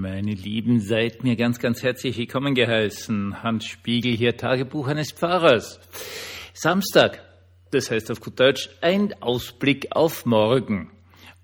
Meine Lieben, seid mir ganz, ganz herzlich willkommen geheißen. Hans Spiegel hier, Tagebuch eines Pfarrers. Samstag, das heißt auf gut Deutsch, ein Ausblick auf morgen.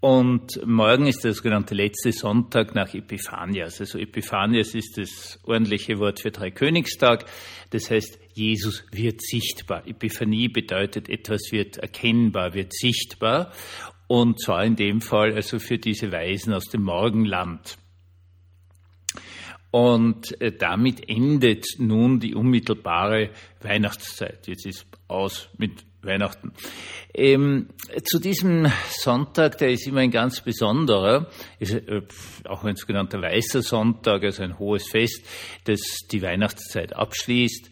Und morgen ist der sogenannte letzte Sonntag nach Epiphanias. Also Epiphanias ist das ordentliche Wort für Dreikönigstag. Das heißt, Jesus wird sichtbar. Epiphanie bedeutet, etwas wird erkennbar, wird sichtbar. Und zwar in dem Fall also für diese Weisen aus dem Morgenland. Und äh, damit endet nun die unmittelbare Weihnachtszeit. Jetzt ist aus mit Weihnachten. Ähm, zu diesem Sonntag, der ist immer ein ganz besonderer, ist äh, auch ein sogenannter weißer Sonntag, also ein hohes Fest, das die Weihnachtszeit abschließt.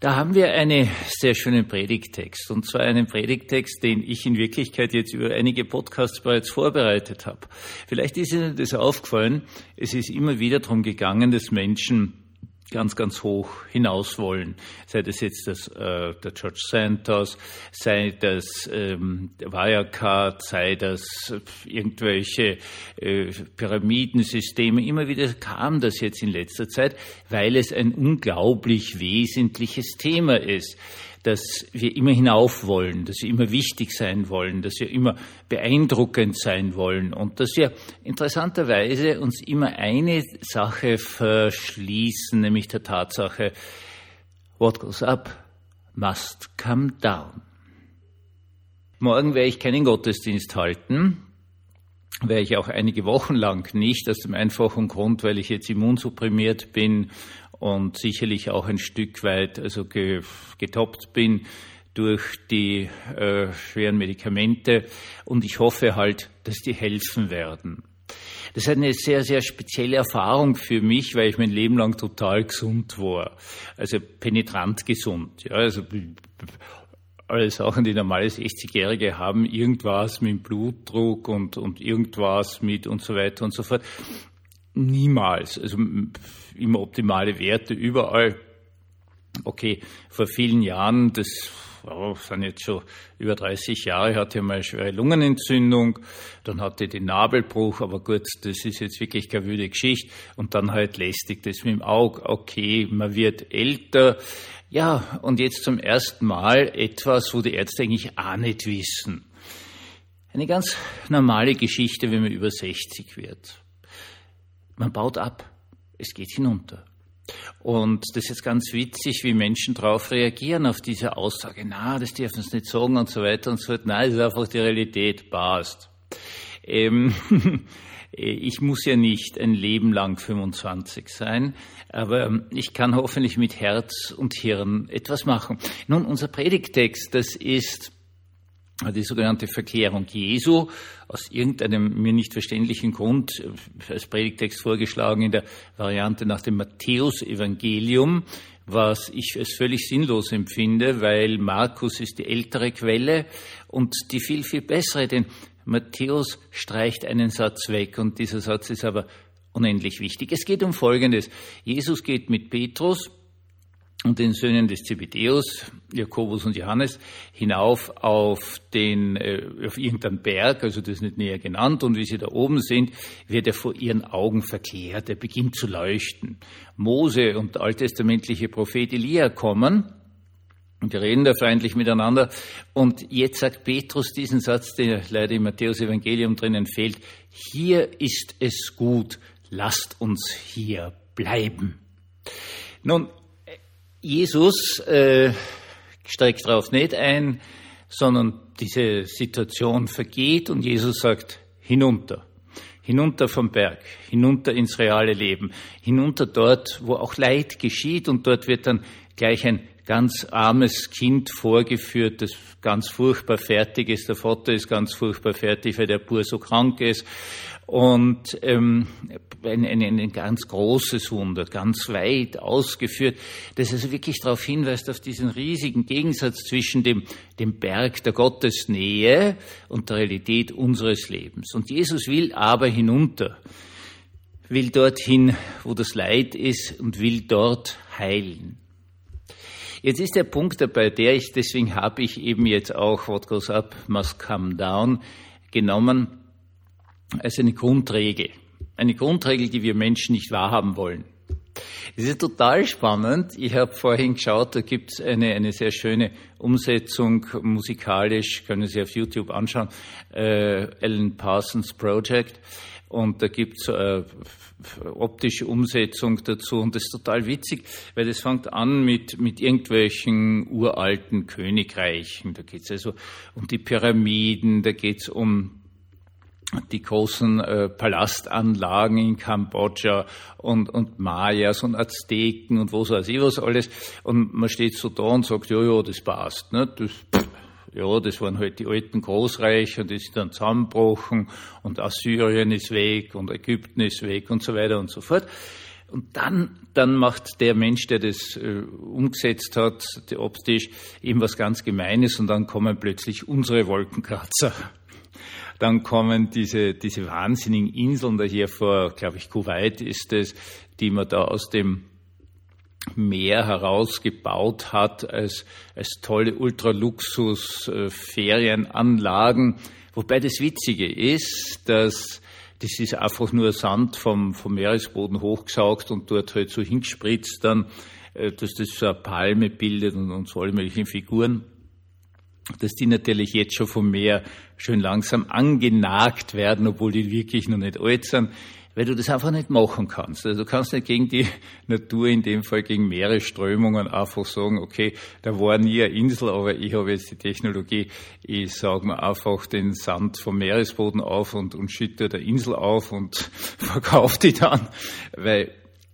Da haben wir einen sehr schönen Predigtext, und zwar einen Predigtext, den ich in Wirklichkeit jetzt über einige Podcasts bereits vorbereitet habe. Vielleicht ist Ihnen das aufgefallen, es ist immer wieder darum gegangen, dass Menschen ganz, ganz hoch hinaus wollen. Sei das jetzt das, äh, der George Santos, sei das ähm, Wirecard, sei das irgendwelche äh, Pyramidensysteme. Immer wieder kam das jetzt in letzter Zeit, weil es ein unglaublich wesentliches Thema ist dass wir immer hinauf wollen, dass wir immer wichtig sein wollen, dass wir immer beeindruckend sein wollen und dass wir interessanterweise uns immer eine Sache verschließen, nämlich der Tatsache, what goes up must come down. Morgen werde ich keinen Gottesdienst halten, werde ich auch einige Wochen lang nicht, aus dem einfachen Grund, weil ich jetzt immunsupprimiert bin und sicherlich auch ein Stück weit also getoppt bin durch die äh, schweren Medikamente und ich hoffe halt, dass die helfen werden. Das ist eine sehr, sehr spezielle Erfahrung für mich, weil ich mein Leben lang total gesund war. Also penetrant gesund. Ja, also alle Sachen, die normale 60-Jährige haben, irgendwas mit Blutdruck und, und irgendwas mit und so weiter und so fort. Niemals. Also immer optimale Werte überall. Okay, vor vielen Jahren, das oh, sind jetzt schon über 30 Jahre, hatte ich mal eine schwere Lungenentzündung, dann hatte ich den Nabelbruch, aber gut, das ist jetzt wirklich keine wüde Geschichte. Und dann halt lästig das mit dem Auge, okay, man wird älter. Ja, und jetzt zum ersten Mal etwas, wo die Ärzte eigentlich auch nicht wissen. Eine ganz normale Geschichte, wenn man über 60 wird. Man baut ab. Es geht hinunter. Und das ist ganz witzig, wie Menschen darauf reagieren, auf diese Aussage. Na, das dürfen sie nicht sagen und so weiter und so fort. Nein, das ist einfach die Realität. Passt. Ähm, ich muss ja nicht ein Leben lang 25 sein, aber ich kann hoffentlich mit Herz und Hirn etwas machen. Nun, unser Predigtext, das ist die sogenannte Verklärung Jesu aus irgendeinem mir nicht verständlichen Grund als Predigtext vorgeschlagen in der Variante nach dem Matthäus-Evangelium, was ich als völlig sinnlos empfinde, weil Markus ist die ältere Quelle und die viel, viel bessere, denn Matthäus streicht einen Satz weg und dieser Satz ist aber unendlich wichtig. Es geht um Folgendes. Jesus geht mit Petrus und den Söhnen des Zebedeus, Jakobus und Johannes, hinauf auf den, äh, auf irgendeinen Berg, also das ist nicht näher genannt, und wie sie da oben sind, wird er vor ihren Augen verkehrt, er beginnt zu leuchten. Mose und der alttestamentliche Prophet Elia kommen, und die reden da feindlich miteinander. Und jetzt sagt Petrus diesen Satz, der leider im Matthäus-Evangelium drinnen fehlt. Hier ist es gut, lasst uns hier bleiben. Nun, Jesus äh, streckt darauf nicht ein, sondern diese Situation vergeht und Jesus sagt, hinunter, hinunter vom Berg, hinunter ins reale Leben, hinunter dort, wo auch Leid geschieht und dort wird dann gleich ein ganz armes Kind vorgeführt, das ganz furchtbar fertig ist. Der Vater ist ganz furchtbar fertig, weil der Bur so krank ist. Und ähm, ein, ein, ein ganz großes Wunder, ganz weit ausgeführt, das also wirklich darauf hinweist, auf diesen riesigen Gegensatz zwischen dem, dem Berg der Gottesnähe und der Realität unseres Lebens. Und Jesus will aber hinunter, will dorthin, wo das Leid ist und will dort heilen. Jetzt ist der Punkt dabei, der ich, deswegen habe ich eben jetzt auch What Goes Up Must Come Down genommen als eine Grundregel. eine Grundregel, die wir Menschen nicht wahrhaben wollen. Es ist total spannend. Ich habe vorhin geschaut, da gibt es eine, eine sehr schöne Umsetzung musikalisch, können Sie auf YouTube anschauen, äh, Alan Parsons Project. Und da gibt's äh, optische Umsetzung dazu. Und das ist total witzig, weil das fängt an mit, mit irgendwelchen uralten Königreichen. Da geht's also um die Pyramiden, da geht's um die großen äh, Palastanlagen in Kambodscha und, und Mayas und Azteken und wo weiß ich was alles. Und man steht so da und sagt, ja, ja, das passt. Ne? Das, ja, das waren halt die alten Großreiche und die sind dann zusammengebrochen und Assyrien ist weg und Ägypten ist weg und so weiter und so fort. Und dann, dann macht der Mensch, der das äh, umgesetzt hat, optisch, eben was ganz Gemeines und dann kommen plötzlich unsere Wolkenkratzer. Dann kommen diese, diese wahnsinnigen Inseln daher vor, glaube ich, Kuwait ist es, die man da aus dem Meer herausgebaut hat als, als tolle Ultraluxus-Ferienanlagen. Wobei das Witzige ist, dass das ist einfach nur Sand vom, vom Meeresboden hochgesaugt und dort halt so hingespritzt dann, äh, dass das so eine Palme bildet und, und so alle möglichen Figuren dass die natürlich jetzt schon vom Meer schön langsam angenagt werden, obwohl die wirklich noch nicht alt sind, weil du das einfach nicht machen kannst. Also du kannst nicht gegen die Natur, in dem Fall gegen Meeresströmungen, einfach sagen, okay, da war nie eine Insel, aber ich habe jetzt die Technologie, ich sage mir einfach den Sand vom Meeresboden auf und, und schütte der Insel auf und verkaufe die dann, weil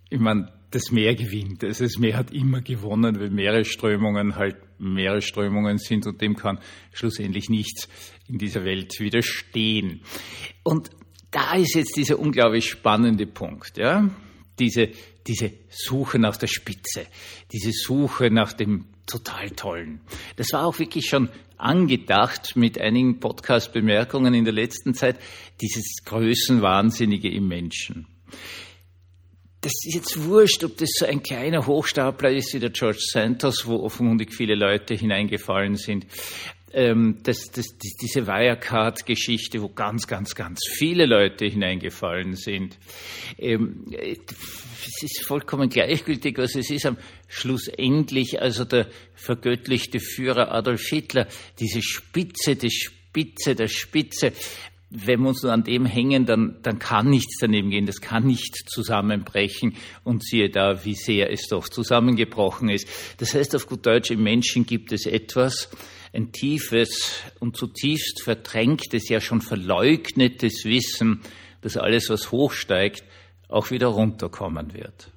ich meine, das Meer gewinnt. Also das Meer hat immer gewonnen, weil Meeresströmungen halt Meeresströmungen sind und dem kann schlussendlich nichts in dieser Welt widerstehen. Und da ist jetzt dieser unglaublich spannende Punkt, ja? Diese, diese Suche nach der Spitze, diese Suche nach dem total tollen. Das war auch wirklich schon angedacht mit einigen Podcast-Bemerkungen in der letzten Zeit, dieses Größenwahnsinnige im Menschen das ist jetzt wurscht, ob das so ein kleiner Hochstapler ist wie der George Santos, wo offenkundig viele Leute hineingefallen sind. Ähm, das, das, diese Wirecard-Geschichte, wo ganz, ganz, ganz viele Leute hineingefallen sind. Ähm, es ist vollkommen gleichgültig, was es ist. Am Schlussendlich, also der vergöttlichte Führer Adolf Hitler, diese Spitze, die Spitze der Spitze, wenn wir uns nur an dem hängen, dann, dann kann nichts daneben gehen, das kann nicht zusammenbrechen und siehe da, wie sehr es doch zusammengebrochen ist. Das heißt auf gut Deutsch, im Menschen gibt es etwas, ein tiefes und zutiefst verdrängtes, ja schon verleugnetes Wissen, dass alles, was hochsteigt, auch wieder runterkommen wird.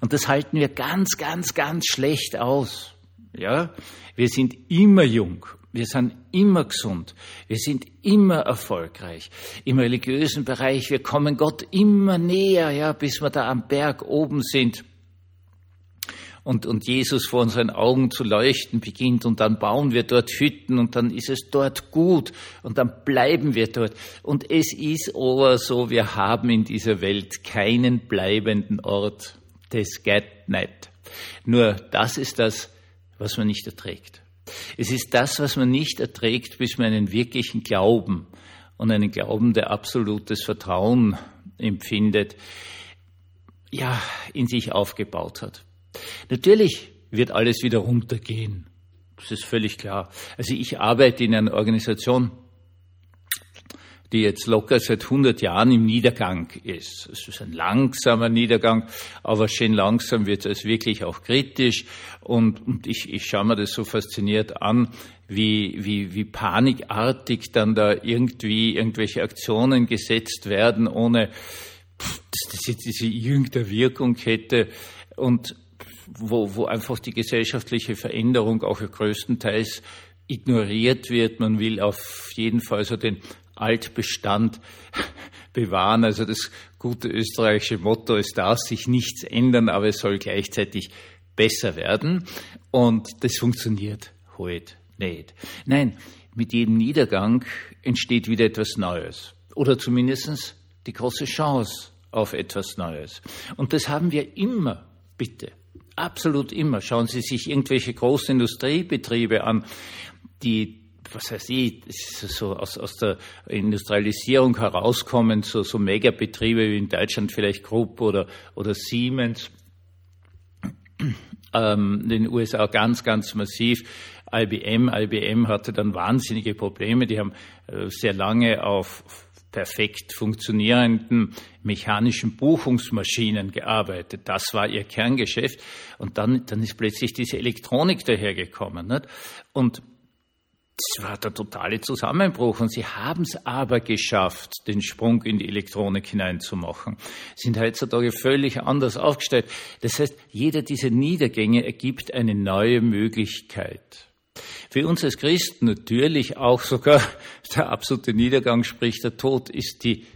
Und das halten wir ganz, ganz, ganz schlecht aus. Ja, wir sind immer jung wir sind immer gesund. Wir sind immer erfolgreich. Im religiösen Bereich, wir kommen Gott immer näher, ja, bis wir da am Berg oben sind. Und, und Jesus vor unseren Augen zu leuchten beginnt und dann bauen wir dort Hütten und dann ist es dort gut und dann bleiben wir dort. Und es ist aber so, wir haben in dieser Welt keinen bleibenden Ort. Das geht nicht. Nur das ist das, was man nicht erträgt. Es ist das, was man nicht erträgt, bis man einen wirklichen Glauben und einen Glauben, der absolutes Vertrauen empfindet, ja, in sich aufgebaut hat. Natürlich wird alles wieder runtergehen. Das ist völlig klar. Also ich arbeite in einer Organisation, die jetzt locker seit 100 Jahren im Niedergang ist. Es ist ein langsamer Niedergang, aber schön langsam wird es wirklich auch kritisch. Und, und ich, ich schaue mir das so fasziniert an, wie, wie, wie panikartig dann da irgendwie irgendwelche Aktionen gesetzt werden, ohne dass das jetzt diese irgendeine Wirkung hätte. Und wo, wo einfach die gesellschaftliche Veränderung auch größtenteils ignoriert wird. Man will auf jeden Fall so den Altbestand bewahren. Also das gute österreichische Motto ist, darf sich nichts ändern, aber es soll gleichzeitig besser werden. Und das funktioniert heute nicht. Nein, mit jedem Niedergang entsteht wieder etwas Neues. Oder zumindest die große Chance auf etwas Neues. Und das haben wir immer, bitte. Absolut immer. Schauen Sie sich irgendwelche großen Industriebetriebe an, die was heißt ich, so aus, aus der Industrialisierung herauskommen, so, so Megabetriebe wie in Deutschland vielleicht Krupp oder, oder Siemens, ähm, in den USA ganz, ganz massiv. IBM, IBM hatte dann wahnsinnige Probleme. Die haben äh, sehr lange auf perfekt funktionierenden mechanischen Buchungsmaschinen gearbeitet. Das war ihr Kerngeschäft. Und dann, dann ist plötzlich diese Elektronik dahergekommen. Nicht? Und es war der totale Zusammenbruch und sie haben es aber geschafft, den Sprung in die Elektronik hineinzumachen. Sind heutzutage völlig anders aufgestellt. Das heißt, jeder dieser Niedergänge ergibt eine neue Möglichkeit. Für uns als Christen natürlich auch sogar der absolute Niedergang, sprich der Tod, ist die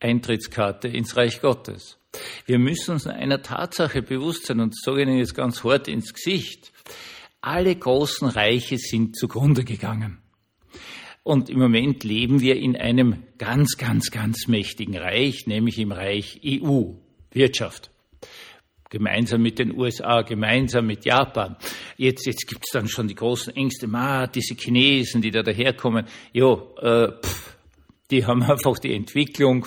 Eintrittskarte ins Reich Gottes. Wir müssen uns einer Tatsache bewusst sein und sage Ihnen jetzt ganz hart ins Gesicht. Alle großen Reiche sind zugrunde gegangen. Und im Moment leben wir in einem ganz, ganz, ganz mächtigen Reich, nämlich im Reich EU, Wirtschaft gemeinsam mit den USA, gemeinsam mit Japan. Jetzt, jetzt gibt es dann schon die großen Ängste, ma, diese Chinesen, die da daherkommen, jo, äh, pff, die haben einfach die Entwicklung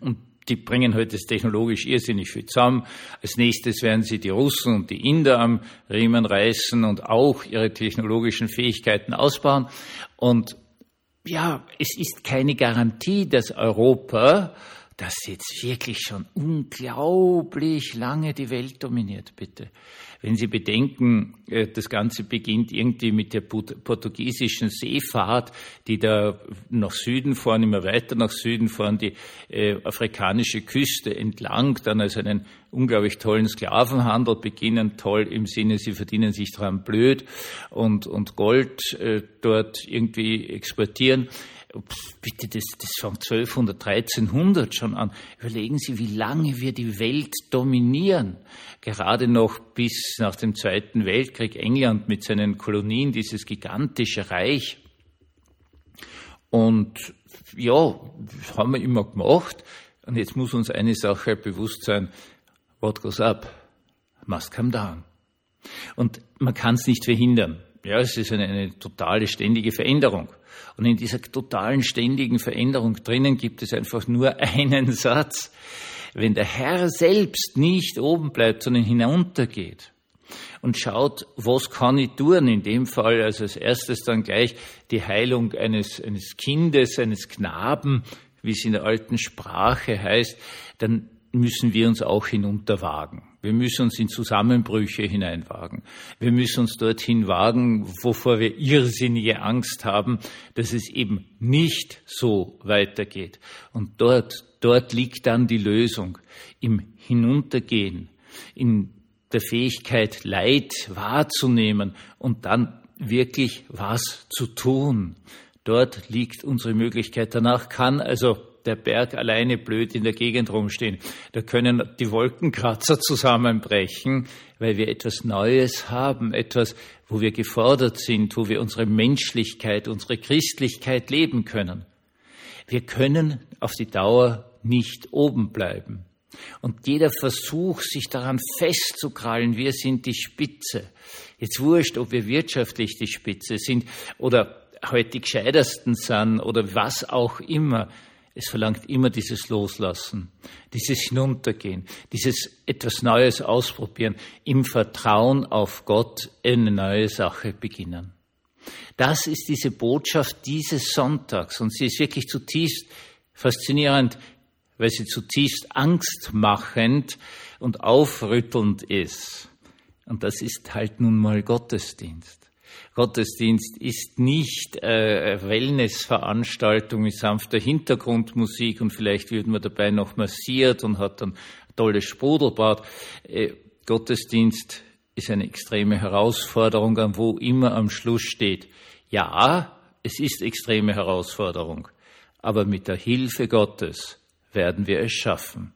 und die bringen heute halt technologisch irrsinnig viel zusammen. Als nächstes werden sie die Russen und die Inder am Riemen reißen und auch ihre technologischen Fähigkeiten ausbauen. Und ja, es ist keine Garantie, dass Europa das jetzt wirklich schon unglaublich lange die Welt dominiert, bitte. Wenn Sie bedenken, äh, das Ganze beginnt irgendwie mit der portugiesischen Seefahrt, die da nach Süden fahren, immer weiter nach Süden fahren, die äh, afrikanische Küste entlang, dann als einen unglaublich tollen Sklavenhandel beginnen, toll im Sinne, sie verdienen sich dran blöd und, und Gold äh, dort irgendwie exportieren bitte, das, das fängt 1200, 1300 schon an. Überlegen Sie, wie lange wir die Welt dominieren. Gerade noch bis nach dem Zweiten Weltkrieg England mit seinen Kolonien, dieses gigantische Reich. Und ja, haben wir immer gemacht. Und jetzt muss uns eine Sache bewusst sein. What goes up must come down. Und man kann es nicht verhindern. Ja, es ist eine, eine totale ständige Veränderung. Und in dieser totalen ständigen Veränderung drinnen gibt es einfach nur einen Satz. Wenn der Herr selbst nicht oben bleibt, sondern hinuntergeht und schaut, was kann ich tun, in dem Fall also als erstes dann gleich die Heilung eines, eines Kindes, eines Knaben, wie es in der alten Sprache heißt, dann müssen wir uns auch hinunterwagen. Wir müssen uns in Zusammenbrüche hineinwagen. Wir müssen uns dorthin wagen, wovor wir irrsinnige Angst haben, dass es eben nicht so weitergeht. Und dort, dort liegt dann die Lösung im Hinuntergehen, in der Fähigkeit, Leid wahrzunehmen und dann wirklich was zu tun. Dort liegt unsere Möglichkeit. Danach kann also der Berg alleine blöd in der Gegend rumstehen. Da können die Wolkenkratzer zusammenbrechen, weil wir etwas Neues haben, etwas, wo wir gefordert sind, wo wir unsere Menschlichkeit, unsere Christlichkeit leben können. Wir können auf die Dauer nicht oben bleiben. Und jeder Versuch, sich daran festzukrallen, wir sind die Spitze. Jetzt wurscht, ob wir wirtschaftlich die Spitze sind oder heute die gescheitersten sind oder was auch immer. Es verlangt immer dieses Loslassen, dieses Hinuntergehen, dieses etwas Neues ausprobieren, im Vertrauen auf Gott eine neue Sache beginnen. Das ist diese Botschaft dieses Sonntags und sie ist wirklich zutiefst faszinierend, weil sie zutiefst angstmachend und aufrüttelnd ist. Und das ist halt nun mal Gottesdienst. Gottesdienst ist nicht äh, Wellnessveranstaltung mit sanfter Hintergrundmusik und vielleicht wird man dabei noch massiert und hat dann tolles Sprudelbad. Äh, Gottesdienst ist eine extreme Herausforderung, an wo immer am Schluss steht. Ja, es ist extreme Herausforderung, aber mit der Hilfe Gottes werden wir es schaffen.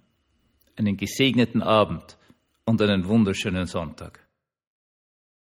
Einen gesegneten Abend und einen wunderschönen Sonntag.